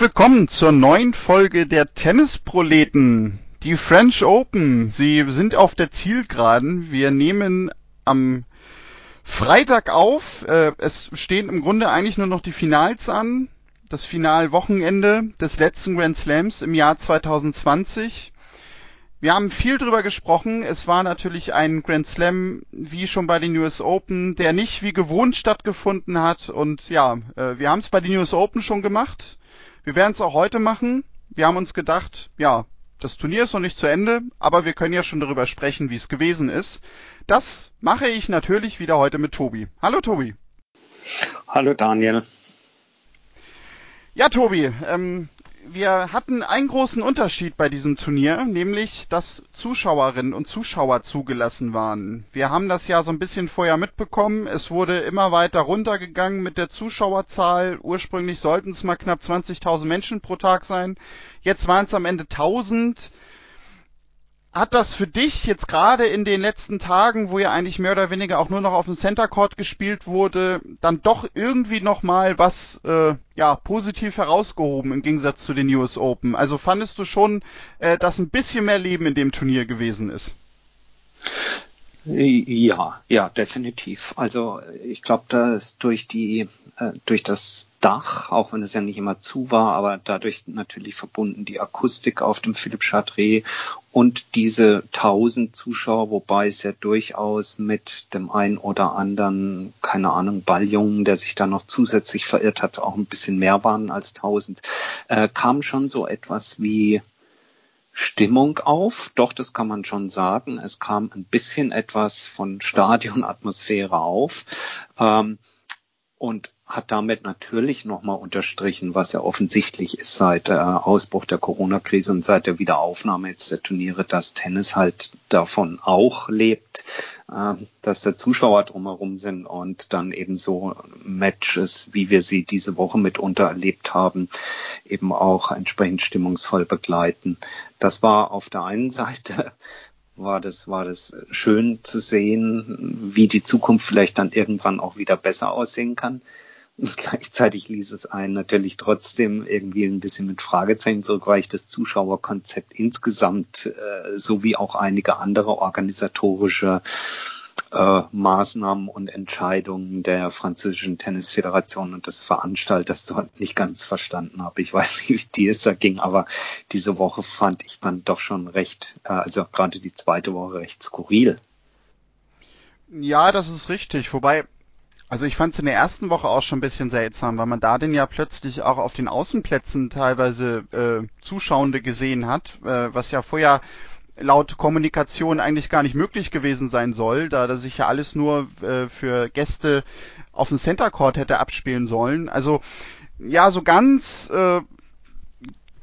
Willkommen zur neuen Folge der Tennisproleten. Die French Open. Sie sind auf der Zielgeraden. Wir nehmen am Freitag auf. Äh, es stehen im Grunde eigentlich nur noch die Finals an. Das Finalwochenende des letzten Grand Slams im Jahr 2020. Wir haben viel drüber gesprochen. Es war natürlich ein Grand Slam, wie schon bei den US Open, der nicht wie gewohnt stattgefunden hat. Und ja, äh, wir haben es bei den US Open schon gemacht. Wir werden es auch heute machen. Wir haben uns gedacht, ja, das Turnier ist noch nicht zu Ende, aber wir können ja schon darüber sprechen, wie es gewesen ist. Das mache ich natürlich wieder heute mit Tobi. Hallo Tobi. Hallo Daniel. Ja, Tobi, ähm, wir hatten einen großen Unterschied bei diesem Turnier, nämlich, dass Zuschauerinnen und Zuschauer zugelassen waren. Wir haben das ja so ein bisschen vorher mitbekommen. Es wurde immer weiter runtergegangen mit der Zuschauerzahl. Ursprünglich sollten es mal knapp 20.000 Menschen pro Tag sein. Jetzt waren es am Ende 1000 hat das für dich jetzt gerade in den letzten Tagen, wo ja eigentlich mehr oder weniger auch nur noch auf dem Center Court gespielt wurde, dann doch irgendwie nochmal was äh, ja positiv herausgehoben im Gegensatz zu den US Open? Also fandest du schon, äh, dass ein bisschen mehr Leben in dem Turnier gewesen ist? Ja, ja, definitiv. Also ich glaube, dass durch die äh, durch das Dach, auch wenn es ja nicht immer zu war, aber dadurch natürlich verbunden die Akustik auf dem Philipp Chartré und diese tausend Zuschauer, wobei es ja durchaus mit dem einen oder anderen, keine Ahnung, Balljungen, der sich da noch zusätzlich verirrt hat, auch ein bisschen mehr waren als tausend, äh, kam schon so etwas wie Stimmung auf. Doch, das kann man schon sagen. Es kam ein bisschen etwas von Stadionatmosphäre auf. Ähm, und hat damit natürlich nochmal unterstrichen, was ja offensichtlich ist seit äh, Ausbruch der Corona-Krise und seit der Wiederaufnahme jetzt der Turniere, dass Tennis halt davon auch lebt, dass da Zuschauer drumherum sind und dann eben so Matches, wie wir sie diese Woche mitunter erlebt haben, eben auch entsprechend stimmungsvoll begleiten. Das war auf der einen Seite war das, war das schön zu sehen, wie die Zukunft vielleicht dann irgendwann auch wieder besser aussehen kann. Gleichzeitig ließ es einen natürlich trotzdem irgendwie ein bisschen mit Fragezeichen zurück, weil ich das Zuschauerkonzept insgesamt äh, sowie auch einige andere organisatorische äh, Maßnahmen und Entscheidungen der französischen Tennisföderation und des Veranstalters dort nicht ganz verstanden habe. Ich weiß nicht, wie dir es da ging, aber diese Woche fand ich dann doch schon recht, äh, also gerade die zweite Woche recht skurril. Ja, das ist richtig. Wobei, also ich fand es in der ersten Woche auch schon ein bisschen seltsam, weil man da denn ja plötzlich auch auf den Außenplätzen teilweise äh, Zuschauende gesehen hat, äh, was ja vorher laut Kommunikation eigentlich gar nicht möglich gewesen sein soll, da das sich ja alles nur äh, für Gäste auf dem Center Court hätte abspielen sollen. Also ja, so ganz äh,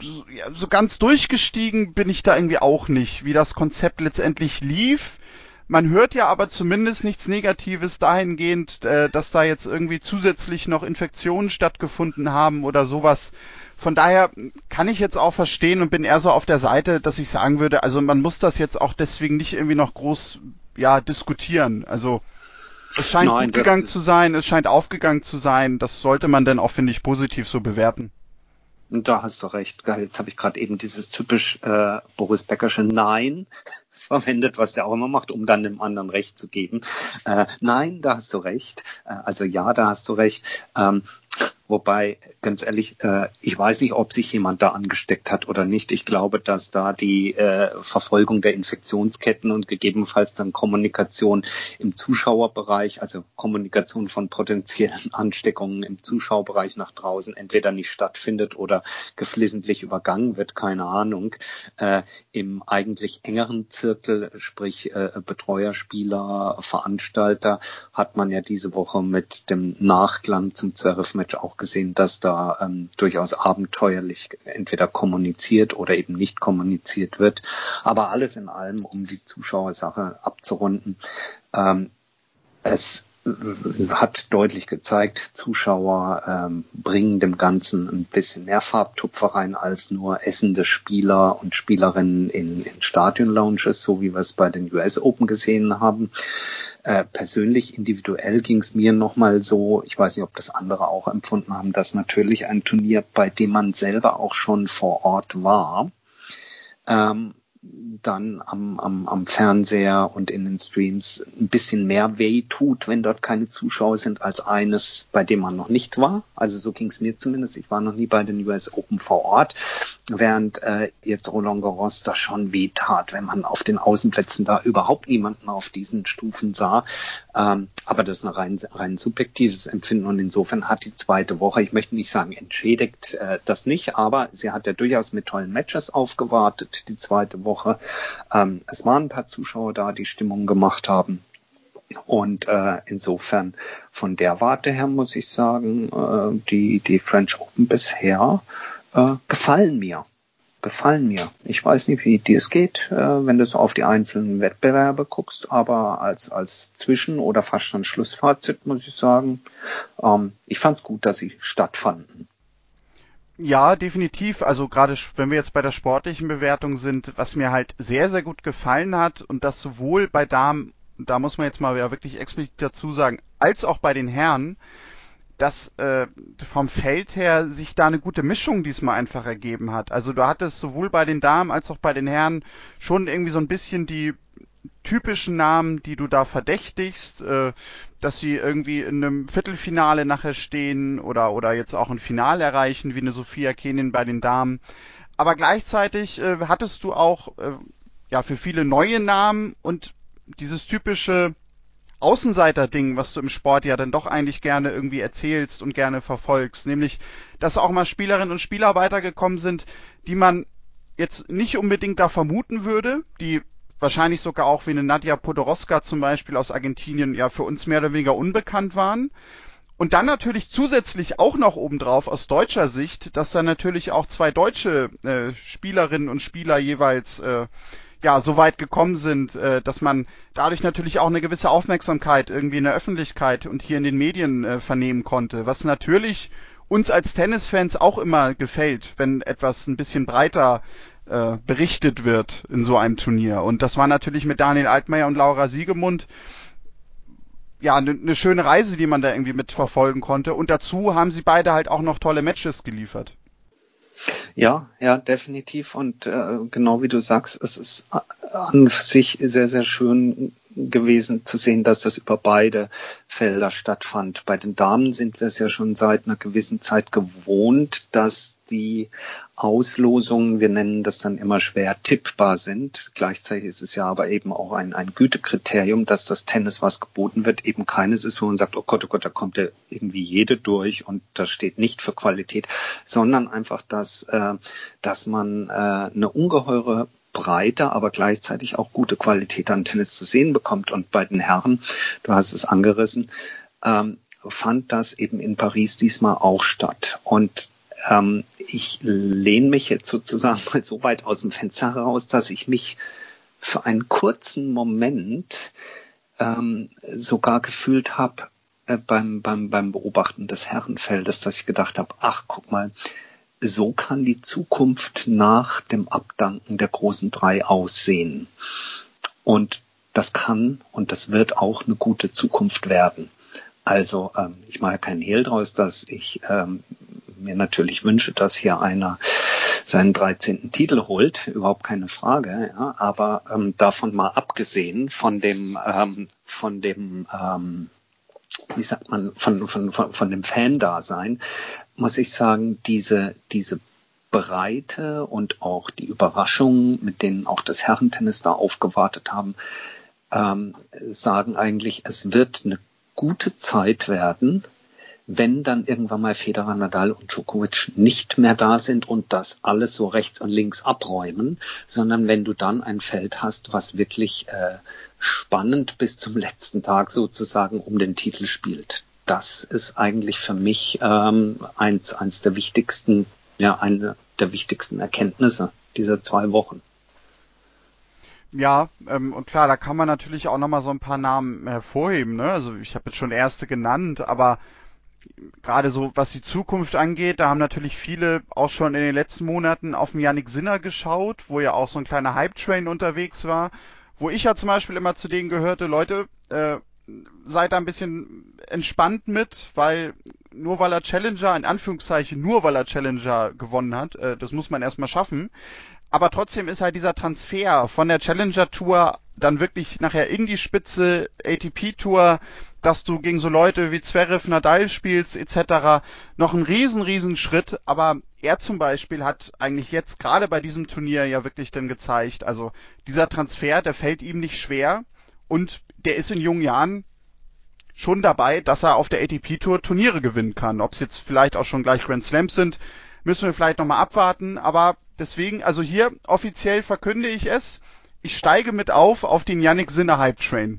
so, ja, so ganz durchgestiegen bin ich da irgendwie auch nicht, wie das Konzept letztendlich lief man hört ja aber zumindest nichts Negatives dahingehend, äh, dass da jetzt irgendwie zusätzlich noch Infektionen stattgefunden haben oder sowas. Von daher kann ich jetzt auch verstehen und bin eher so auf der Seite, dass ich sagen würde, also man muss das jetzt auch deswegen nicht irgendwie noch groß ja diskutieren. Also es scheint Nein, gut gegangen zu sein, es scheint aufgegangen zu sein. Das sollte man dann auch finde ich positiv so bewerten. Da hast du recht. Jetzt habe ich gerade eben dieses typisch äh, Boris Beckersche Nein verwendet, was der auch immer macht, um dann dem anderen Recht zu geben. Äh, nein, da hast du recht. Äh, also ja, da hast du recht. Ähm, Wobei, ganz ehrlich, äh, ich weiß nicht, ob sich jemand da angesteckt hat oder nicht. Ich glaube, dass da die äh, Verfolgung der Infektionsketten und gegebenenfalls dann Kommunikation im Zuschauerbereich, also Kommunikation von potenziellen Ansteckungen im Zuschauerbereich nach draußen entweder nicht stattfindet oder geflissentlich übergangen wird, keine Ahnung. Äh, Im eigentlich engeren Zirkel, sprich äh, Betreuer, Spieler, Veranstalter, hat man ja diese Woche mit dem Nachklang zum Zwerfmatch auch auch gesehen, dass da ähm, durchaus abenteuerlich entweder kommuniziert oder eben nicht kommuniziert wird. Aber alles in allem, um die Zuschauersache abzurunden, ähm, es hat deutlich gezeigt, Zuschauer ähm, bringen dem Ganzen ein bisschen mehr Farbtupfer rein als nur essende Spieler und Spielerinnen in, in Stadion-Lounges, so wie wir es bei den US Open gesehen haben. Äh, persönlich, individuell ging es mir nochmal so, ich weiß nicht, ob das andere auch empfunden haben, dass natürlich ein Turnier, bei dem man selber auch schon vor Ort war, ähm, dann am, am, am Fernseher und in den Streams ein bisschen mehr weh tut, wenn dort keine Zuschauer sind, als eines, bei dem man noch nicht war. Also so ging es mir zumindest. Ich war noch nie bei den US Open vor Ort, während äh, jetzt Roland Garros da schon weh tat, wenn man auf den Außenplätzen da überhaupt niemanden auf diesen Stufen sah. Ähm, aber das ist ein rein, rein subjektives Empfinden und insofern hat die zweite Woche, ich möchte nicht sagen entschädigt äh, das nicht, aber sie hat ja durchaus mit tollen Matches aufgewartet, die zweite Woche Woche. Ähm, es waren ein paar Zuschauer da, die Stimmung gemacht haben. Und äh, insofern von der Warte her muss ich sagen, äh, die, die French Open bisher äh, gefallen mir. Gefallen mir. Ich weiß nicht, wie dir es geht, äh, wenn du so auf die einzelnen Wettbewerbe guckst, aber als, als Zwischen- oder fast schon Schlussfazit muss ich sagen, ähm, ich fand es gut, dass sie stattfanden. Ja, definitiv. Also gerade wenn wir jetzt bei der sportlichen Bewertung sind, was mir halt sehr, sehr gut gefallen hat und das sowohl bei Damen, da muss man jetzt mal ja wirklich explizit dazu sagen, als auch bei den Herren, dass äh, vom Feld her sich da eine gute Mischung diesmal einfach ergeben hat. Also du hattest sowohl bei den Damen als auch bei den Herren schon irgendwie so ein bisschen die typischen Namen, die du da verdächtigst, äh, dass sie irgendwie in einem Viertelfinale nachher stehen oder oder jetzt auch ein Finale erreichen, wie eine Sophia Kenin bei den Damen. Aber gleichzeitig äh, hattest du auch äh, ja für viele neue Namen und dieses typische Außenseiter-Ding, was du im Sport ja dann doch eigentlich gerne irgendwie erzählst und gerne verfolgst, nämlich, dass auch mal Spielerinnen und Spieler weitergekommen sind, die man jetzt nicht unbedingt da vermuten würde, die wahrscheinlich sogar auch wie eine Nadia Podoroska zum Beispiel aus Argentinien ja für uns mehr oder weniger unbekannt waren. Und dann natürlich zusätzlich auch noch obendrauf aus deutscher Sicht, dass da natürlich auch zwei deutsche äh, Spielerinnen und Spieler jeweils äh, ja so weit gekommen sind, äh, dass man dadurch natürlich auch eine gewisse Aufmerksamkeit irgendwie in der Öffentlichkeit und hier in den Medien äh, vernehmen konnte, was natürlich uns als Tennisfans auch immer gefällt, wenn etwas ein bisschen breiter äh, berichtet wird in so einem Turnier. Und das war natürlich mit Daniel Altmaier und Laura Siegemund ja eine ne schöne Reise, die man da irgendwie mitverfolgen konnte. Und dazu haben sie beide halt auch noch tolle Matches geliefert. Ja, ja, definitiv. Und äh, genau wie du sagst, es ist an sich sehr, sehr schön gewesen zu sehen, dass das über beide Felder stattfand. Bei den Damen sind wir es ja schon seit einer gewissen Zeit gewohnt, dass die Auslosungen, wir nennen das dann immer schwer tippbar sind. Gleichzeitig ist es ja aber eben auch ein, ein Gütekriterium, dass das Tennis, was geboten wird, eben keines ist, wo man sagt, oh Gott, oh Gott, da kommt ja irgendwie jede durch und das steht nicht für Qualität, sondern einfach, dass, äh, dass man äh, eine ungeheure breite, aber gleichzeitig auch gute Qualität an Tennis zu sehen bekommt. Und bei den Herren, du hast es angerissen, ähm, fand das eben in Paris diesmal auch statt. Und ähm, ich lehne mich jetzt sozusagen mal so weit aus dem Fenster heraus, dass ich mich für einen kurzen Moment ähm, sogar gefühlt habe äh, beim, beim, beim Beobachten des Herrenfeldes, dass ich gedacht habe, ach, guck mal, so kann die Zukunft nach dem Abdanken der großen drei aussehen. Und das kann und das wird auch eine gute Zukunft werden. Also ähm, ich mache keinen Hehl draus, dass ich ähm, mir natürlich wünsche, dass hier einer seinen 13. Titel holt, überhaupt keine Frage. Ja, aber ähm, davon mal abgesehen von dem ähm, von dem ähm, wie sagt man, von, von, von, von dem Fan-Dasein, muss ich sagen, diese, diese Breite und auch die Überraschungen, mit denen auch das Herrentennis da aufgewartet haben, ähm, sagen eigentlich, es wird eine gute Zeit werden, wenn dann irgendwann mal Federer, Nadal und Djokovic nicht mehr da sind und das alles so rechts und links abräumen, sondern wenn du dann ein Feld hast, was wirklich äh, spannend bis zum letzten Tag sozusagen um den Titel spielt. Das ist eigentlich für mich ähm, eins, eins der wichtigsten, ja, eine der wichtigsten Erkenntnisse dieser zwei Wochen. Ja, ähm, und klar, da kann man natürlich auch nochmal so ein paar Namen hervorheben. Ne? Also ich habe jetzt schon erste genannt, aber gerade so was die Zukunft angeht, da haben natürlich viele auch schon in den letzten Monaten auf den Yannick Sinner geschaut, wo ja auch so ein kleiner Hype-Train unterwegs war, wo ich ja zum Beispiel immer zu denen gehörte, Leute, äh, seid da ein bisschen entspannt mit, weil nur weil er Challenger, in Anführungszeichen, nur weil er Challenger gewonnen hat, äh, das muss man erstmal schaffen. Aber trotzdem ist halt dieser Transfer von der Challenger Tour dann wirklich nachher in die Spitze ATP Tour, dass du gegen so Leute wie Zverev, Nadal spielst etc. noch ein riesen, riesen Schritt. Aber er zum Beispiel hat eigentlich jetzt gerade bei diesem Turnier ja wirklich dann gezeigt, also dieser Transfer, der fällt ihm nicht schwer und der ist in jungen Jahren schon dabei, dass er auf der ATP Tour Turniere gewinnen kann. Ob es jetzt vielleicht auch schon gleich Grand Slams sind, müssen wir vielleicht nochmal abwarten. Aber deswegen, also hier offiziell verkünde ich es. Ich steige mit auf auf den Yannick Sinner Hype Train.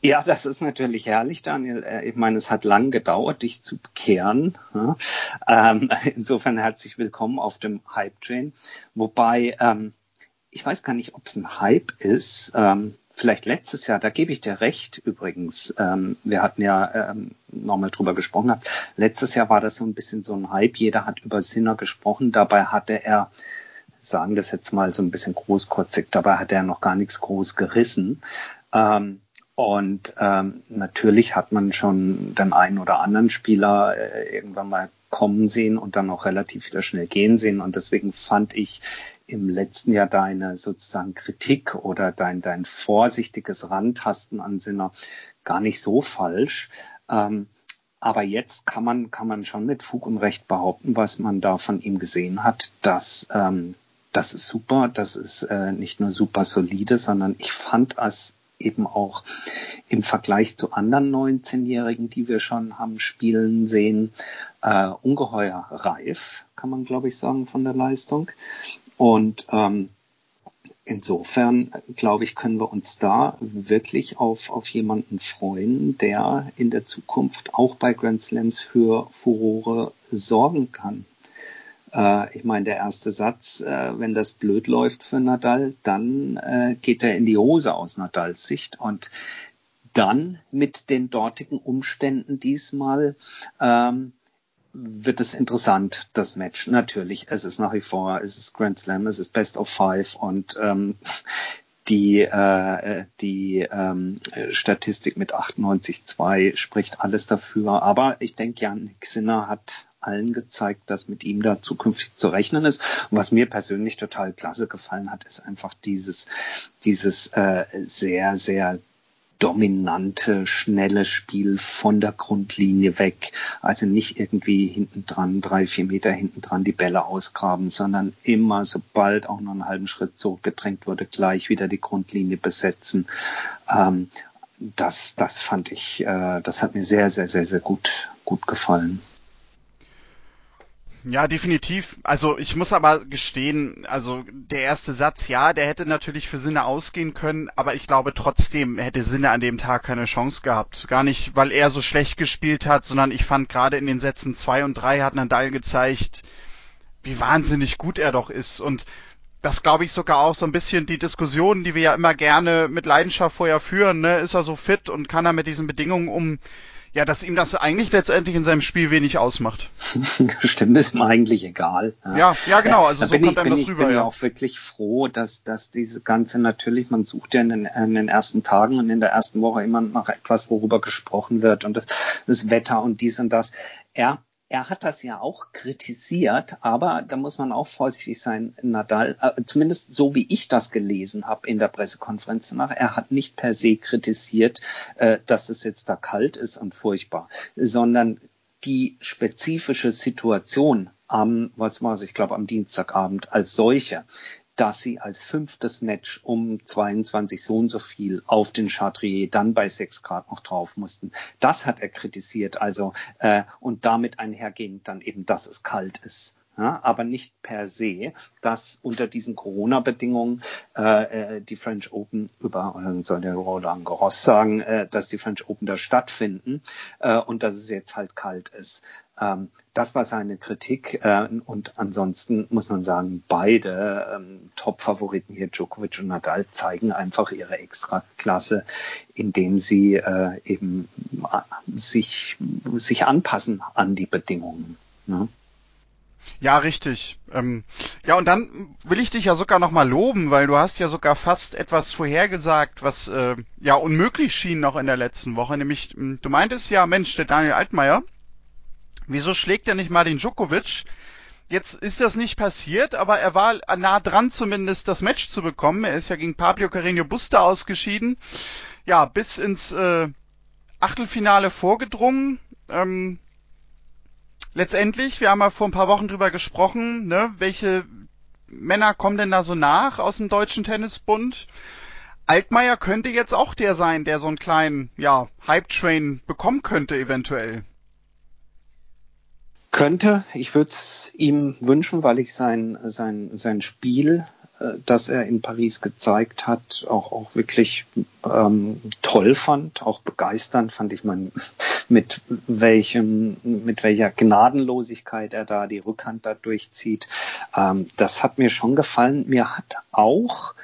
Ja, das ist natürlich herrlich, Daniel. Äh, ich meine, es hat lang gedauert, dich zu bekehren. Ähm, insofern herzlich willkommen auf dem Hype Train. Wobei, ähm, ich weiß gar nicht, ob es ein Hype ist. Ähm, vielleicht letztes Jahr, da gebe ich dir recht übrigens. wir hatten ja nochmal drüber gesprochen. Letztes Jahr war das so ein bisschen so ein Hype. Jeder hat über Sinner gesprochen. Dabei hatte er sagen das jetzt mal so ein bisschen großkotzig, dabei hat er noch gar nichts groß gerissen. Und ähm, natürlich hat man schon den einen oder anderen Spieler äh, irgendwann mal kommen sehen und dann auch relativ wieder schnell gehen sehen. Und deswegen fand ich im letzten Jahr deine sozusagen Kritik oder dein, dein vorsichtiges Rantasten an Sinner gar nicht so falsch. Ähm, aber jetzt kann man, kann man schon mit Fug und Recht behaupten, was man da von ihm gesehen hat, dass ähm, das ist super, das ist äh, nicht nur super solide, sondern ich fand es eben auch im Vergleich zu anderen 19-Jährigen, die wir schon haben spielen sehen, äh, ungeheuer reif, kann man glaube ich sagen, von der Leistung. Und ähm, insofern, glaube ich, können wir uns da wirklich auf, auf jemanden freuen, der in der Zukunft auch bei Grand Slams für Furore sorgen kann. Äh, ich meine, der erste Satz, äh, wenn das blöd läuft für Nadal, dann äh, geht er in die Hose aus Nadals Sicht. Und dann mit den dortigen Umständen diesmal ähm, wird es interessant, das Match. Natürlich, es ist nach wie vor, es ist Grand Slam, es ist Best of Five und ähm, die, äh, die ähm, Statistik mit 98,2 spricht alles dafür. Aber ich denke, Jan Sinner hat allen gezeigt, dass mit ihm da zukünftig zu rechnen ist. Und was mir persönlich total klasse gefallen hat, ist einfach dieses, dieses äh, sehr, sehr dominante, schnelle Spiel von der Grundlinie weg. Also nicht irgendwie hinten dran, drei, vier Meter hinten dran die Bälle ausgraben, sondern immer, sobald auch noch einen halben Schritt zurückgedrängt wurde, gleich wieder die Grundlinie besetzen. Ähm, das, das fand ich, äh, das hat mir sehr, sehr, sehr, sehr gut, gut gefallen. Ja, definitiv. Also ich muss aber gestehen, also der erste Satz, ja, der hätte natürlich für Sinne ausgehen können, aber ich glaube trotzdem hätte Sinne an dem Tag keine Chance gehabt. Gar nicht, weil er so schlecht gespielt hat, sondern ich fand gerade in den Sätzen zwei und drei hat Nadal gezeigt, wie wahnsinnig gut er doch ist. Und das glaube ich sogar auch so ein bisschen die Diskussion, die wir ja immer gerne mit Leidenschaft vorher führen, ne? Ist er so fit und kann er mit diesen Bedingungen um ja, dass ihm das eigentlich letztendlich in seinem Spiel wenig ausmacht. Stimmt, ist ihm eigentlich egal. Ja, ja, genau. Also so bin kommt ich, einem bin das ich, rüber. Ich bin ja auch wirklich froh, dass, dass diese ganze natürlich, man sucht ja in den, in den ersten Tagen und in der ersten Woche immer nach etwas, worüber gesprochen wird und das, das Wetter und dies und das. Er er hat das ja auch kritisiert, aber da muss man auch vorsichtig sein, Nadal, äh, zumindest so wie ich das gelesen habe in der Pressekonferenz danach, er hat nicht per se kritisiert, äh, dass es jetzt da kalt ist und furchtbar, sondern die spezifische Situation am, was war es, ich glaube am Dienstagabend als solche, dass sie als fünftes Match um 22 so und so viel auf den Chartrier dann bei 6 Grad noch drauf mussten. Das hat er kritisiert, also äh, und damit einhergehend dann eben, dass es kalt ist. ja, aber nicht per se, dass unter diesen Corona-Bedingungen äh, äh die French Open über, soll der Roland Garros sagen, äh, dass die French Open da stattfinden äh, und dass es jetzt halt kalt ist. Ähm, das war seine Kritik äh, und ansonsten muss man sagen, beide ähm, Top-Favoriten hier, Djokovic und Nadal, zeigen einfach ihre Extraklasse, indem sie äh, eben äh, sich, sich anpassen an die Bedingungen. Ne? Ja, richtig. Ähm, ja, und dann will ich dich ja sogar nochmal loben, weil du hast ja sogar fast etwas vorhergesagt, was äh, ja unmöglich schien noch in der letzten Woche. Nämlich, hm, du meintest ja, Mensch, der Daniel Altmaier, wieso schlägt er nicht mal den Djokovic? Jetzt ist das nicht passiert, aber er war nah dran zumindest das Match zu bekommen. Er ist ja gegen Pablo Carreño Busta ausgeschieden. Ja, bis ins äh, Achtelfinale vorgedrungen. Ähm, letztendlich, wir haben ja vor ein paar Wochen drüber gesprochen, ne, welche Männer kommen denn da so nach aus dem Deutschen Tennisbund? Altmaier könnte jetzt auch der sein, der so einen kleinen, ja, Hype-Train bekommen könnte eventuell. Könnte, ich würde es ihm wünschen, weil ich sein, sein, sein Spiel äh, das er in Paris gezeigt hat, auch, auch wirklich ähm, toll fand, auch begeisternd fand ich man, mit welchem, mit welcher Gnadenlosigkeit er da die Rückhand da durchzieht. Ähm, das hat mir schon gefallen. Mir hat auch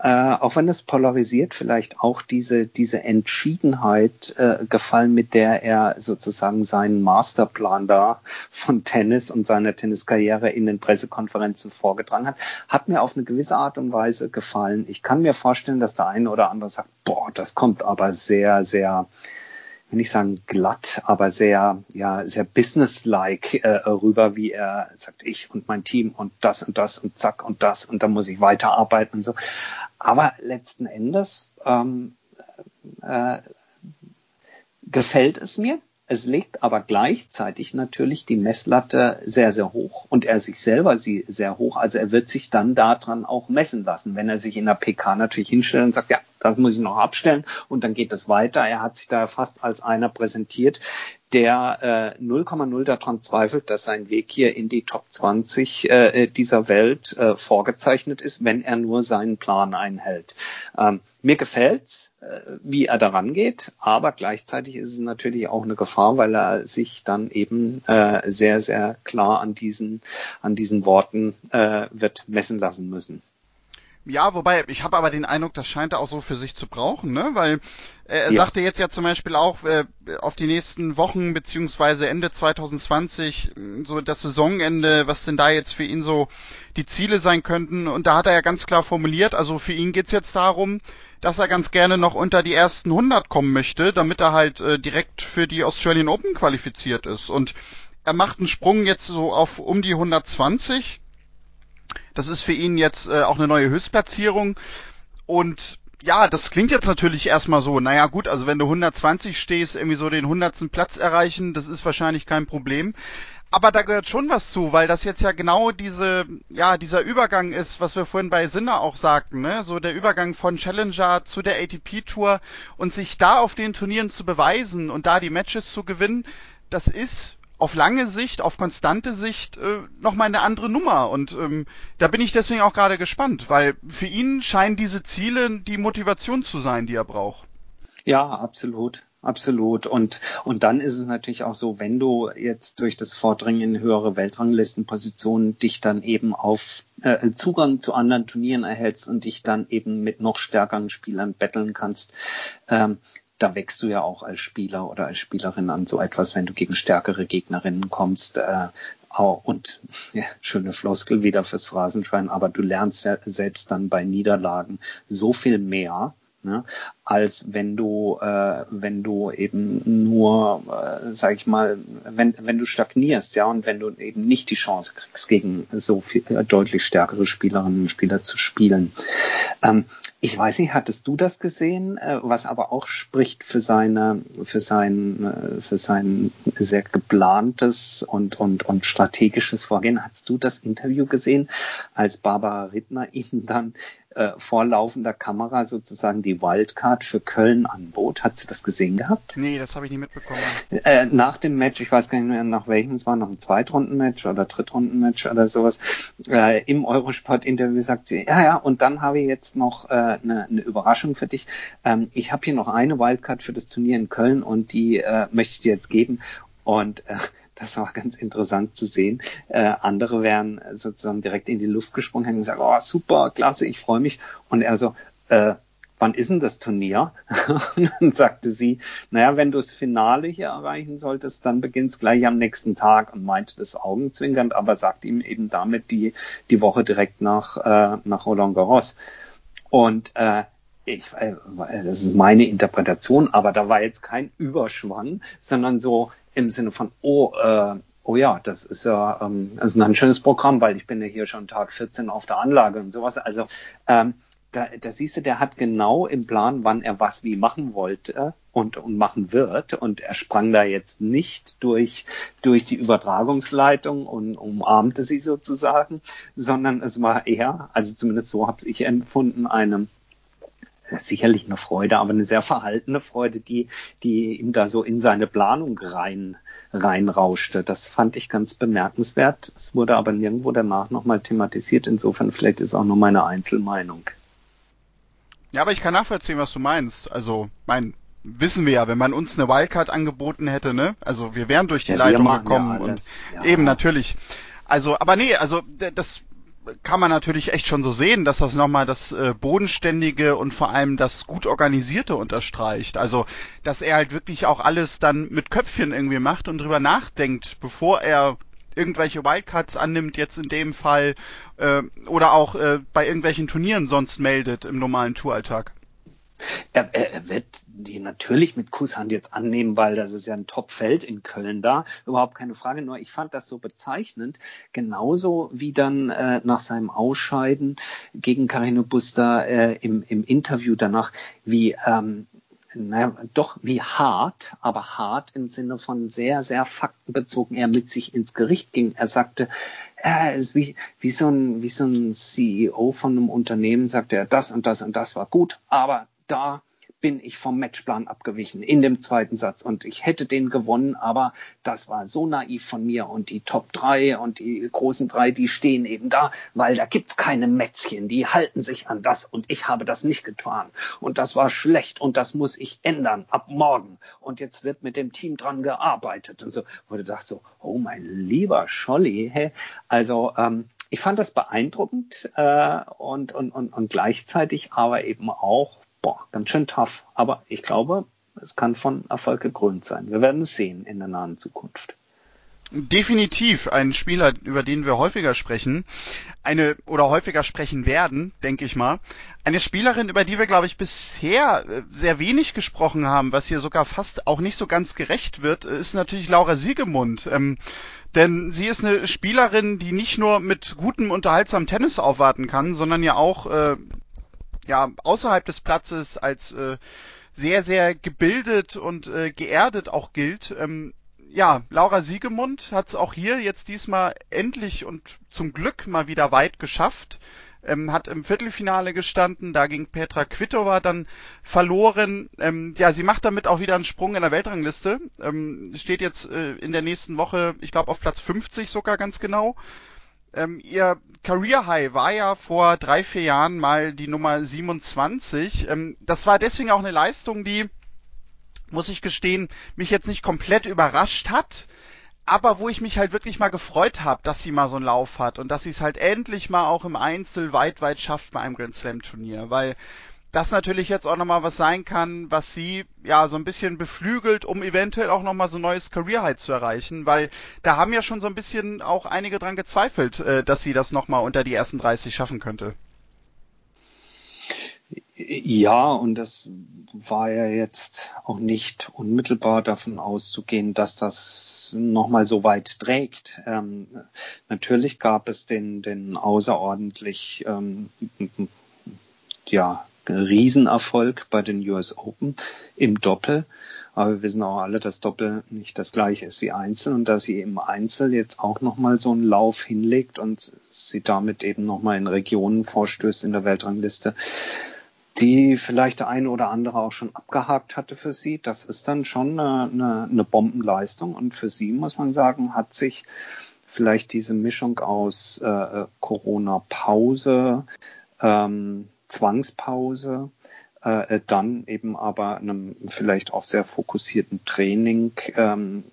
äh, auch wenn es polarisiert, vielleicht auch diese, diese Entschiedenheit äh, gefallen, mit der er sozusagen seinen Masterplan da von Tennis und seiner Tenniskarriere in den Pressekonferenzen vorgetragen hat, hat mir auf eine gewisse Art und Weise gefallen. Ich kann mir vorstellen, dass der eine oder andere sagt, boah, das kommt aber sehr, sehr will nicht sagen glatt, aber sehr, ja, sehr businesslike äh, rüber, wie er sagt, ich und mein Team und das und das und zack und das und dann muss ich weiterarbeiten und so. Aber letzten Endes ähm, äh, gefällt es mir. Es legt aber gleichzeitig natürlich die Messlatte sehr, sehr hoch und er sich selber sie sehr hoch. Also er wird sich dann daran auch messen lassen, wenn er sich in der PK natürlich hinstellt und sagt, ja, das muss ich noch abstellen und dann geht es weiter. Er hat sich da fast als einer präsentiert, der äh, 0,0 daran zweifelt, dass sein Weg hier in die Top 20 äh, dieser Welt äh, vorgezeichnet ist, wenn er nur seinen Plan einhält. Ähm, mir gefällt's, äh, wie er daran geht, aber gleichzeitig ist es natürlich auch eine Gefahr, weil er sich dann eben äh, sehr, sehr klar an diesen, an diesen Worten äh, wird messen lassen müssen. Ja, wobei, ich habe aber den Eindruck, das scheint er auch so für sich zu brauchen, ne? Weil äh, er ja. sagte jetzt ja zum Beispiel auch äh, auf die nächsten Wochen beziehungsweise Ende 2020, so das Saisonende, was denn da jetzt für ihn so die Ziele sein könnten. Und da hat er ja ganz klar formuliert, also für ihn geht's jetzt darum, dass er ganz gerne noch unter die ersten 100 kommen möchte, damit er halt äh, direkt für die Australian Open qualifiziert ist. Und er macht einen Sprung jetzt so auf um die 120 das ist für ihn jetzt äh, auch eine neue Höchstplatzierung. Und ja, das klingt jetzt natürlich erstmal so, naja gut, also wenn du 120 stehst, irgendwie so den 100. Platz erreichen, das ist wahrscheinlich kein Problem. Aber da gehört schon was zu, weil das jetzt ja genau diese, ja, dieser Übergang ist, was wir vorhin bei Sinner auch sagten, ne? So der Übergang von Challenger zu der ATP Tour und sich da auf den Turnieren zu beweisen und da die Matches zu gewinnen, das ist auf lange Sicht, auf konstante Sicht äh, nochmal eine andere Nummer. Und ähm, da bin ich deswegen auch gerade gespannt, weil für ihn scheinen diese Ziele die Motivation zu sein, die er braucht. Ja, absolut. Absolut. Und, und dann ist es natürlich auch so, wenn du jetzt durch das Vordringen in höhere Weltranglistenpositionen dich dann eben auf äh, Zugang zu anderen Turnieren erhältst und dich dann eben mit noch stärkeren Spielern betteln kannst, ähm, da wächst du ja auch als Spieler oder als Spielerin an so etwas, wenn du gegen stärkere Gegnerinnen kommst. Äh, und ja, schöne Floskel wieder fürs Phrasenschwein, aber du lernst ja selbst dann bei Niederlagen so viel mehr, ne, als wenn du, äh, wenn du eben nur, äh, sag ich mal, wenn, wenn du stagnierst, ja, und wenn du eben nicht die Chance kriegst, gegen so viel, äh, deutlich stärkere Spielerinnen und Spieler zu spielen. Ähm, Ich weiß nicht, hattest du das gesehen, äh, was aber auch spricht für seine, für sein, äh, für sein sehr geplantes und, und, und strategisches Vorgehen. Hast du das Interview gesehen, als Barbara Rittner ihn dann äh, vor laufender Kamera sozusagen die Wildcard für Köln anbot. Hat sie das gesehen gehabt? Nee, das habe ich nicht mitbekommen. Äh, nach dem Match, ich weiß gar nicht mehr nach welchem es war, noch ein Zweitrundenmatch oder Drittrundenmatch oder sowas, äh, im Eurosport-Interview sagt sie, ja, ja, und dann habe ich jetzt noch äh, eine, eine Überraschung für dich. Ähm, ich habe hier noch eine Wildcard für das Turnier in Köln und die äh, möchte ich dir jetzt geben. Und äh, das war ganz interessant zu sehen. Äh, andere wären sozusagen direkt in die Luft gesprungen, hätten gesagt, oh super, klasse, ich freue mich. Und er so, äh, wann ist denn das Turnier? und dann sagte sie, naja, wenn du das Finale hier erreichen solltest, dann beginnt es gleich am nächsten Tag und meinte das augenzwinkernd, aber sagt ihm eben damit die, die Woche direkt nach, äh, nach Roland Garros. Und äh, ich, äh, das ist meine Interpretation, aber da war jetzt kein Überschwang, sondern so, im Sinne von, oh, äh, oh ja, das ist ja ähm, also ein schönes Programm, weil ich bin ja hier schon Tag 14 auf der Anlage und sowas. Also ähm, da, da siehst du, der hat genau im Plan, wann er was wie machen wollte und, und machen wird. Und er sprang da jetzt nicht durch, durch die Übertragungsleitung und umarmte sie sozusagen, sondern es war eher, also zumindest so habe ich empfunden, einem sicherlich eine Freude, aber eine sehr verhaltene Freude, die, die ihm da so in seine Planung rein, reinrauschte. Das fand ich ganz bemerkenswert. Es wurde aber nirgendwo danach nochmal thematisiert. Insofern vielleicht ist auch nur meine Einzelmeinung. Ja, aber ich kann nachvollziehen, was du meinst. Also, mein, wissen wir ja, wenn man uns eine Wildcard angeboten hätte, ne? Also wir wären durch die ja, Leitung gekommen ja und ja. eben natürlich. Also, aber nee, also das kann man natürlich echt schon so sehen, dass das nochmal das äh, Bodenständige und vor allem das gut organisierte unterstreicht. Also, dass er halt wirklich auch alles dann mit Köpfchen irgendwie macht und drüber nachdenkt, bevor er irgendwelche Wildcards annimmt, jetzt in dem Fall, äh, oder auch äh, bei irgendwelchen Turnieren sonst meldet im normalen Touralltag. Er, er, er wird die natürlich mit Kusshand jetzt annehmen, weil das ist ja ein Top-Feld in Köln da. Überhaupt keine Frage. Nur ich fand das so bezeichnend. Genauso wie dann äh, nach seinem Ausscheiden gegen Carino Buster äh, im, im Interview danach, wie ähm, naja, doch wie hart, aber hart im Sinne von sehr, sehr faktenbezogen er mit sich ins Gericht ging. Er sagte, er ist wie, wie, so ein, wie so ein CEO von einem Unternehmen, sagte er, das und das und das war gut, aber da bin ich vom Matchplan abgewichen in dem zweiten Satz. Und ich hätte den gewonnen, aber das war so naiv von mir. Und die Top 3 und die großen drei, die stehen eben da, weil da gibt's keine Mätzchen, die halten sich an das und ich habe das nicht getan. Und das war schlecht und das muss ich ändern ab morgen. Und jetzt wird mit dem Team dran gearbeitet. Und so, wo du dachtest so, oh mein lieber Scholli, hä? also ähm, ich fand das beeindruckend äh, und, und, und, und gleichzeitig aber eben auch boah, ganz schön tough. Aber ich glaube, es kann von Erfolg gekrönt sein. Wir werden es sehen in der nahen Zukunft. Definitiv ein Spieler, über den wir häufiger sprechen, eine oder häufiger sprechen werden, denke ich mal. Eine Spielerin, über die wir, glaube ich, bisher äh, sehr wenig gesprochen haben, was hier sogar fast auch nicht so ganz gerecht wird, ist natürlich Laura Siegemund. Ähm, denn sie ist eine Spielerin, die nicht nur mit gutem, unterhaltsamem Tennis aufwarten kann, sondern ja auch äh, ja außerhalb des Platzes als äh, sehr, sehr gebildet und äh, geerdet auch gilt. Ähm, ja, Laura Siegemund hat es auch hier jetzt diesmal endlich und zum Glück mal wieder weit geschafft. Ähm, hat im Viertelfinale gestanden, da ging Petra Kvitova dann verloren. Ähm, ja, sie macht damit auch wieder einen Sprung in der Weltrangliste. Ähm, steht jetzt äh, in der nächsten Woche, ich glaube, auf Platz 50 sogar ganz genau. Ähm, ihr Career High war ja vor drei, vier Jahren mal die Nummer 27. Ähm, das war deswegen auch eine Leistung, die, muss ich gestehen, mich jetzt nicht komplett überrascht hat, aber wo ich mich halt wirklich mal gefreut habe, dass sie mal so einen Lauf hat und dass sie es halt endlich mal auch im Einzel weit, weit schafft bei einem Grand Slam Turnier, weil das natürlich jetzt auch nochmal was sein kann, was sie ja so ein bisschen beflügelt, um eventuell auch nochmal so ein neues Career High zu erreichen, weil da haben ja schon so ein bisschen auch einige dran gezweifelt, äh, dass sie das nochmal unter die ersten 30 schaffen könnte. Ja, und das war ja jetzt auch nicht unmittelbar davon auszugehen, dass das nochmal so weit trägt. Ähm, natürlich gab es den, den außerordentlich ähm, ja, Riesenerfolg bei den US Open im Doppel. Aber wir wissen auch alle, dass Doppel nicht das gleiche ist wie Einzel und dass sie im Einzel jetzt auch nochmal so einen Lauf hinlegt und sie damit eben nochmal in Regionen vorstößt in der Weltrangliste, die vielleicht der eine oder andere auch schon abgehakt hatte für sie. Das ist dann schon eine, eine, Bombenleistung. Und für sie, muss man sagen, hat sich vielleicht diese Mischung aus äh, Corona-Pause, ähm, Zwangspause, äh, dann eben aber einem vielleicht auch sehr fokussierten Training ähm,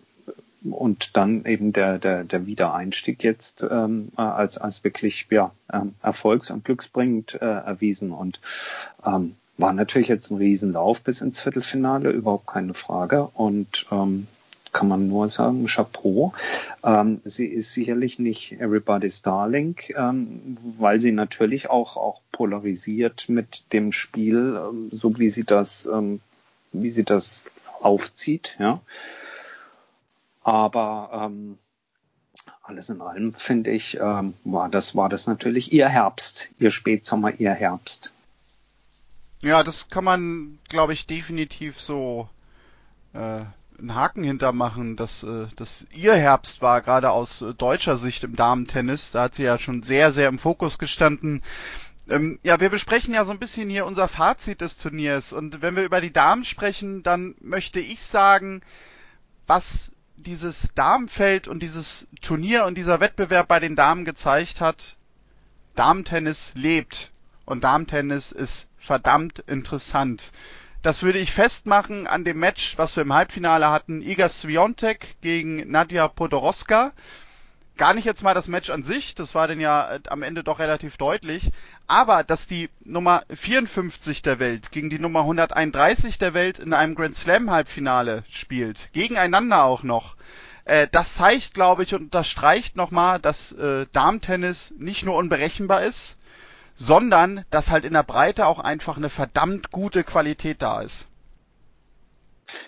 und dann eben der, der, der Wiedereinstieg jetzt ähm, als, als wirklich ja, ähm, erfolgs- und glücksbringend äh, erwiesen und ähm, war natürlich jetzt ein Riesenlauf bis ins Viertelfinale, überhaupt keine Frage. Und ähm, kann man nur sagen, Chapeau. Ähm, sie ist sicherlich nicht Everybody's Darling, ähm, weil sie natürlich auch, auch polarisiert mit dem Spiel, ähm, so wie sie das, ähm, wie sie das aufzieht, ja. Aber ähm, alles in allem finde ich, ähm, war das war das natürlich ihr Herbst, ihr Spätsommer, ihr Herbst. Ja, das kann man, glaube ich, definitiv so äh, einen Haken hintermachen, dass äh, das ihr Herbst war, gerade aus äh, deutscher Sicht im Damentennis. Da hat sie ja schon sehr, sehr im Fokus gestanden. Ähm, ja, wir besprechen ja so ein bisschen hier unser Fazit des Turniers. Und wenn wir über die Damen sprechen, dann möchte ich sagen, was dieses Damenfeld und dieses Turnier und dieser Wettbewerb bei den Damen gezeigt hat, Damentennis lebt und Damentennis ist verdammt interessant. Das würde ich festmachen an dem Match, was wir im Halbfinale hatten, Iga Swiatek gegen Nadia Podoroska. Gar nicht jetzt mal das Match an sich, das war denn ja äh, am Ende doch relativ deutlich, aber dass die Nummer 54 der Welt gegen die Nummer 131 der Welt in einem Grand Slam Halbfinale spielt, gegeneinander auch noch, äh, das zeigt, glaube ich, und unterstreicht nochmal, dass äh, Darmtennis nicht nur unberechenbar ist, sondern dass halt in der Breite auch einfach eine verdammt gute Qualität da ist.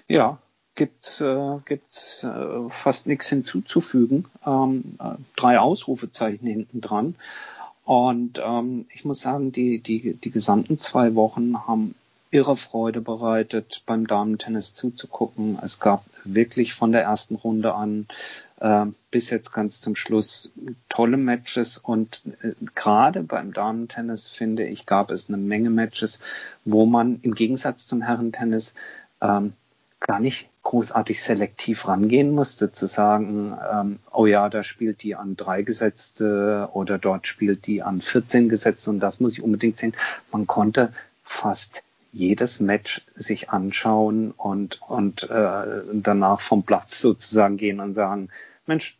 Ja, gibt äh, gibt äh, fast nichts hinzuzufügen. Ähm, äh, drei Ausrufezeichen hinten dran. Und ähm, ich muss sagen, die, die, die gesamten zwei Wochen haben irre Freude bereitet, beim Damentennis zuzugucken. Es gab wirklich von der ersten Runde an bis jetzt ganz zum Schluss tolle Matches und äh, gerade beim Damentennis finde ich gab es eine Menge Matches, wo man im Gegensatz zum Herrentennis ähm, gar nicht großartig selektiv rangehen musste, zu sagen, ähm, oh ja, da spielt die an drei Gesetzte oder dort spielt die an 14 Gesetzte und das muss ich unbedingt sehen. Man konnte fast jedes Match sich anschauen und, und äh, danach vom Platz sozusagen gehen und sagen, Mensch,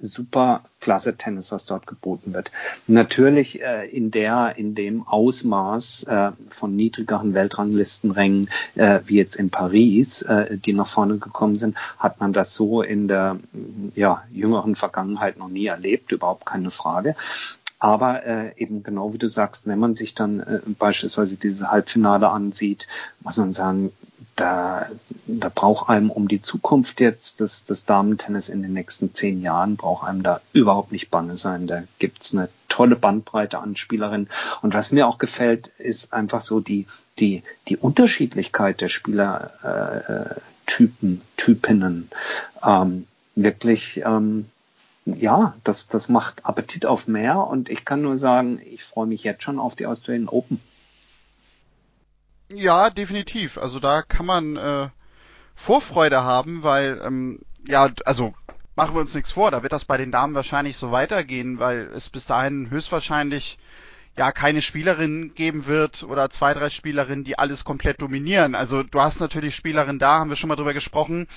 super klasse Tennis, was dort geboten wird. Natürlich äh, in der, in dem Ausmaß äh, von niedrigeren Weltranglistenrängen, äh, wie jetzt in Paris, äh, die nach vorne gekommen sind, hat man das so in der ja, jüngeren Vergangenheit noch nie erlebt, überhaupt keine Frage. Aber äh, eben genau wie du sagst, wenn man sich dann äh, beispielsweise diese Halbfinale ansieht, muss man sagen, da, da braucht einem um die Zukunft jetzt des, des Damentennis in den nächsten zehn Jahren, braucht einem da überhaupt nicht bange sein. Da gibt's eine tolle Bandbreite an Spielerinnen. Und was mir auch gefällt, ist einfach so die, die, die Unterschiedlichkeit der Spielertypen, äh, Typen, Typinnen. Ähm, wirklich ähm, ja, das, das macht Appetit auf mehr und ich kann nur sagen, ich freue mich jetzt schon auf die Australian Open. Ja, definitiv. Also da kann man äh, Vorfreude haben, weil ähm, ja, also machen wir uns nichts vor, da wird das bei den Damen wahrscheinlich so weitergehen, weil es bis dahin höchstwahrscheinlich ja keine Spielerin geben wird oder zwei, drei Spielerinnen, die alles komplett dominieren. Also du hast natürlich Spielerinnen da, haben wir schon mal drüber gesprochen,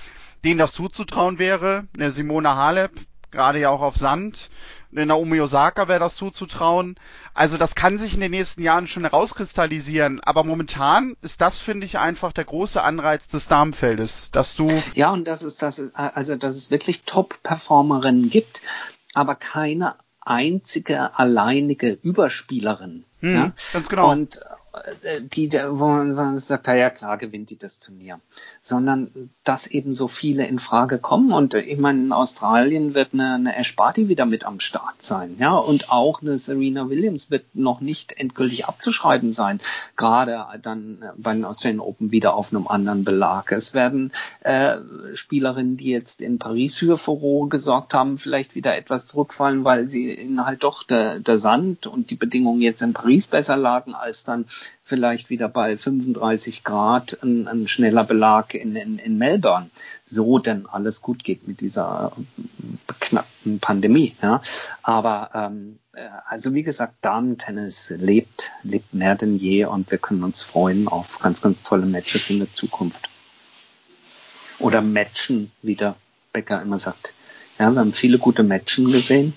denen das zuzutrauen wäre. Eine Simona Halep, gerade ja auch auf Sand. In Naomi Osaka wäre das zuzutrauen. Also das kann sich in den nächsten Jahren schon herauskristallisieren. Aber momentan ist das, finde ich, einfach der große Anreiz des Damenfeldes, dass du. Ja, und das ist, das also, dass es wirklich Top-Performerinnen gibt, aber keine einzige alleinige Überspielerin. Hm, ja? Ganz genau. Und die, wo man sagt, ja klar gewinnt die das Turnier, sondern dass eben so viele in Frage kommen und äh, ich meine, in Australien wird eine, eine Ash Barty wieder mit am Start sein, ja, und auch eine Serena Williams wird noch nicht endgültig abzuschreiben sein, gerade dann bei den Australian Open wieder auf einem anderen Belag. Es werden äh, Spielerinnen, die jetzt in Paris für Furore gesorgt haben, vielleicht wieder etwas zurückfallen, weil sie in halt doch der, der Sand und die Bedingungen jetzt in Paris besser lagen als dann vielleicht wieder bei 35 Grad ein, ein schneller Belag in, in, in Melbourne. So denn alles gut geht mit dieser beknackten Pandemie. Ja. Aber ähm, äh, also wie gesagt, Damen-Tennis lebt, lebt mehr denn je und wir können uns freuen auf ganz, ganz tolle Matches in der Zukunft. Oder Matchen, wie der Becker immer sagt. Ja, wir haben viele gute Matchen gesehen.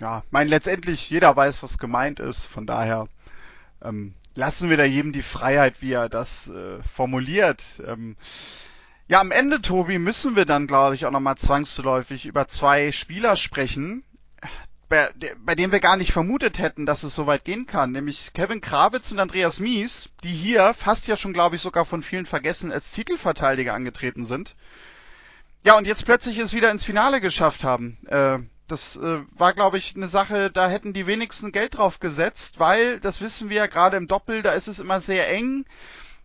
Ja, mein letztendlich jeder weiß, was gemeint ist. Von daher ähm, lassen wir da jedem die Freiheit, wie er das äh, formuliert. Ähm, ja, am Ende, Tobi, müssen wir dann, glaube ich, auch nochmal zwangsläufig über zwei Spieler sprechen, bei, bei denen wir gar nicht vermutet hätten, dass es so weit gehen kann, nämlich Kevin Krawitz und Andreas Mies, die hier fast ja schon, glaube ich, sogar von vielen vergessen als Titelverteidiger angetreten sind. Ja, und jetzt plötzlich es wieder ins Finale geschafft haben. Äh, das äh, war, glaube ich, eine Sache, da hätten die wenigsten Geld drauf gesetzt, weil, das wissen wir ja gerade im Doppel, da ist es immer sehr eng.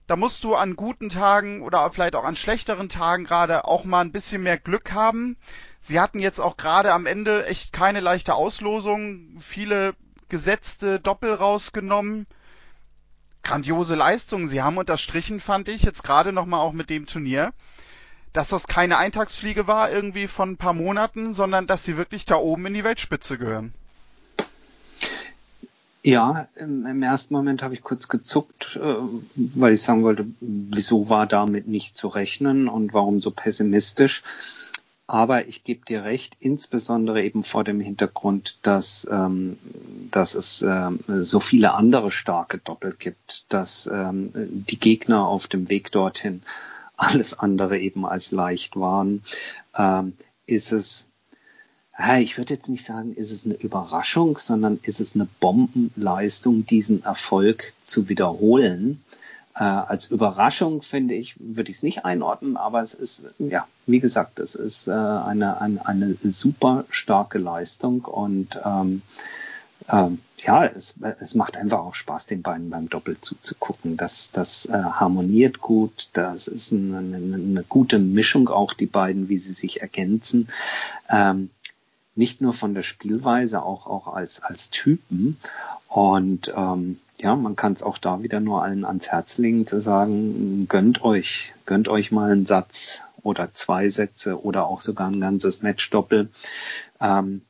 Da musst du an guten Tagen oder vielleicht auch an schlechteren Tagen gerade auch mal ein bisschen mehr Glück haben. Sie hatten jetzt auch gerade am Ende echt keine leichte Auslosung, viele gesetzte Doppel rausgenommen. Grandiose Leistung. Sie haben unterstrichen, fand ich, jetzt gerade nochmal auch mit dem Turnier dass das keine Eintagsfliege war irgendwie von ein paar Monaten, sondern dass sie wirklich da oben in die Weltspitze gehören. Ja, im, ersten Moment habe ich kurz gezuckt, äh, weil ich sagen wollte, wieso war damit nicht zu rechnen und warum so pessimistisch. Aber ich gebe dir recht, insbesondere eben vor dem Hintergrund, dass, ähm, dass es ähm, so viele andere starke Doppel gibt, dass ähm, die Gegner auf dem Weg dorthin alles andere eben als leicht waren, ähm, ist es, ich würde jetzt nicht sagen, ist es eine Überraschung, sondern ist es eine Bombenleistung, diesen Erfolg zu wiederholen. Äh, als Überraschung finde ich, würde ich es nicht einordnen, aber es ist, ja, wie gesagt, es ist äh, eine, eine, eine super starke Leistung und ähm, ähm, ja, es, es macht einfach auch Spaß, den beiden beim Doppel zuzugucken. Das, das äh, harmoniert gut, das ist eine, eine, eine, gute Mischung auch, die beiden, wie sie sich ergänzen. Ähm, nicht nur von der Spielweise, auch, auch als, als Typen. Und ähm, ja, man kann es auch da wieder nur allen ans Herz legen, zu sagen, gönnt euch, gönnt euch mal einen Satz oder zwei Sätze oder auch sogar ein ganzes Match-Doppel. Ähm,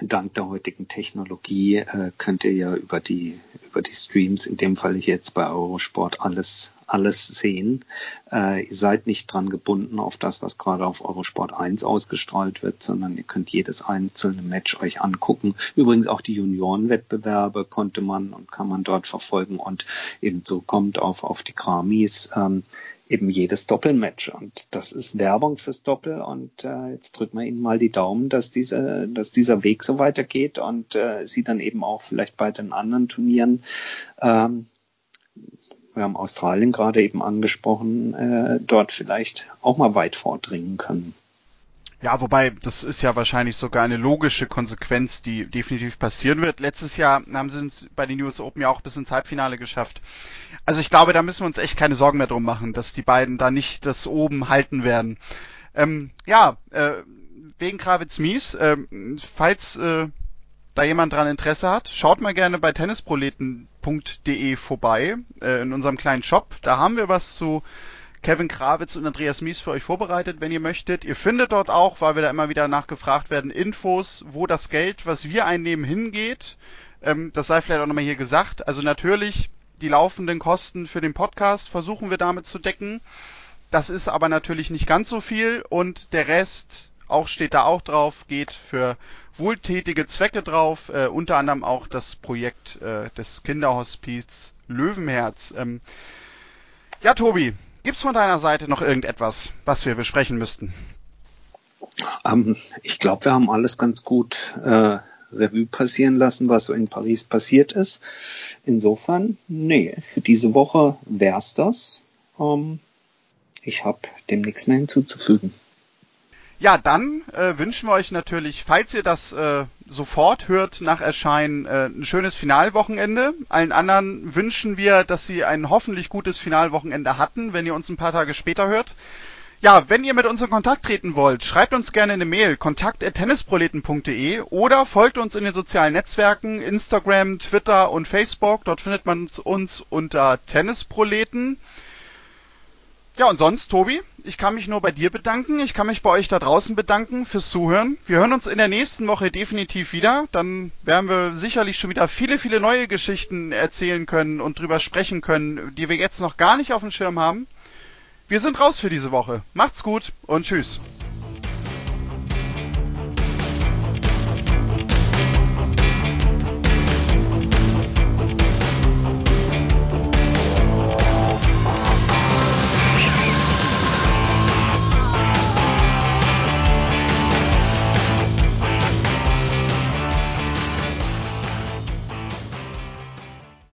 dank der heutigen Technologie äh, könnt ihr ja über die über die Streams, in dem Fall jetzt bei Eurosport, alles alles sehen. Äh, ihr seid nicht dran gebunden auf das, was gerade auf Eurosport 1 ausgestrahlt wird, sondern ihr könnt jedes einzelne Match euch angucken. Übrigens auch die Juniorenwettbewerbe konnte man und kann man dort verfolgen und ebenso kommt auf auf die Grammys. Ähm, eben jedes Doppelmatch. Und das ist Werbung fürs Doppel. Und äh, jetzt drücken wir Ihnen mal die Daumen, dass, diese, dass dieser Weg so weitergeht und äh, Sie dann eben auch vielleicht bei den anderen Turnieren, ähm, wir haben Australien gerade eben angesprochen, äh, dort vielleicht auch mal weit vordringen können. Ja, wobei, das ist ja wahrscheinlich sogar eine logische Konsequenz, die definitiv passieren wird. Letztes Jahr haben sie uns bei den US Open ja auch bis ins Halbfinale geschafft. Also ich glaube, da müssen wir uns echt keine Sorgen mehr drum machen, dass die beiden da nicht das oben halten werden. Ähm, ja, äh, wegen Kravitz Mies, äh, falls äh, da jemand dran Interesse hat, schaut mal gerne bei tennisproleten.de vorbei, äh, in unserem kleinen Shop. Da haben wir was zu Kevin Krawitz und Andreas Mies für euch vorbereitet, wenn ihr möchtet. Ihr findet dort auch, weil wir da immer wieder nachgefragt werden, Infos, wo das Geld, was wir einnehmen, hingeht. Ähm, das sei vielleicht auch nochmal hier gesagt. Also natürlich die laufenden Kosten für den Podcast versuchen wir damit zu decken. Das ist aber natürlich nicht ganz so viel und der Rest, auch steht da auch drauf, geht für wohltätige Zwecke drauf, äh, unter anderem auch das Projekt äh, des Kinderhospiz Löwenherz. Ähm, ja, Tobi, Gibt's von deiner Seite noch irgendetwas, was wir besprechen müssten? Ähm, ich glaube, wir haben alles ganz gut äh, Revue passieren lassen, was so in Paris passiert ist. Insofern, nee, für diese Woche wär's das. Ähm, ich habe dem nichts mehr hinzuzufügen. Ja, dann äh, wünschen wir euch natürlich, falls ihr das äh, sofort hört nach Erscheinen, äh, ein schönes Finalwochenende. Allen anderen wünschen wir, dass sie ein hoffentlich gutes Finalwochenende hatten, wenn ihr uns ein paar Tage später hört. Ja, wenn ihr mit uns in Kontakt treten wollt, schreibt uns gerne eine Mail, kontakt.tennisproleten.de oder folgt uns in den sozialen Netzwerken, Instagram, Twitter und Facebook. Dort findet man uns unter Tennisproleten. Ja, und sonst, Tobi, ich kann mich nur bei dir bedanken. Ich kann mich bei euch da draußen bedanken fürs Zuhören. Wir hören uns in der nächsten Woche definitiv wieder. Dann werden wir sicherlich schon wieder viele, viele neue Geschichten erzählen können und drüber sprechen können, die wir jetzt noch gar nicht auf dem Schirm haben. Wir sind raus für diese Woche. Macht's gut und tschüss.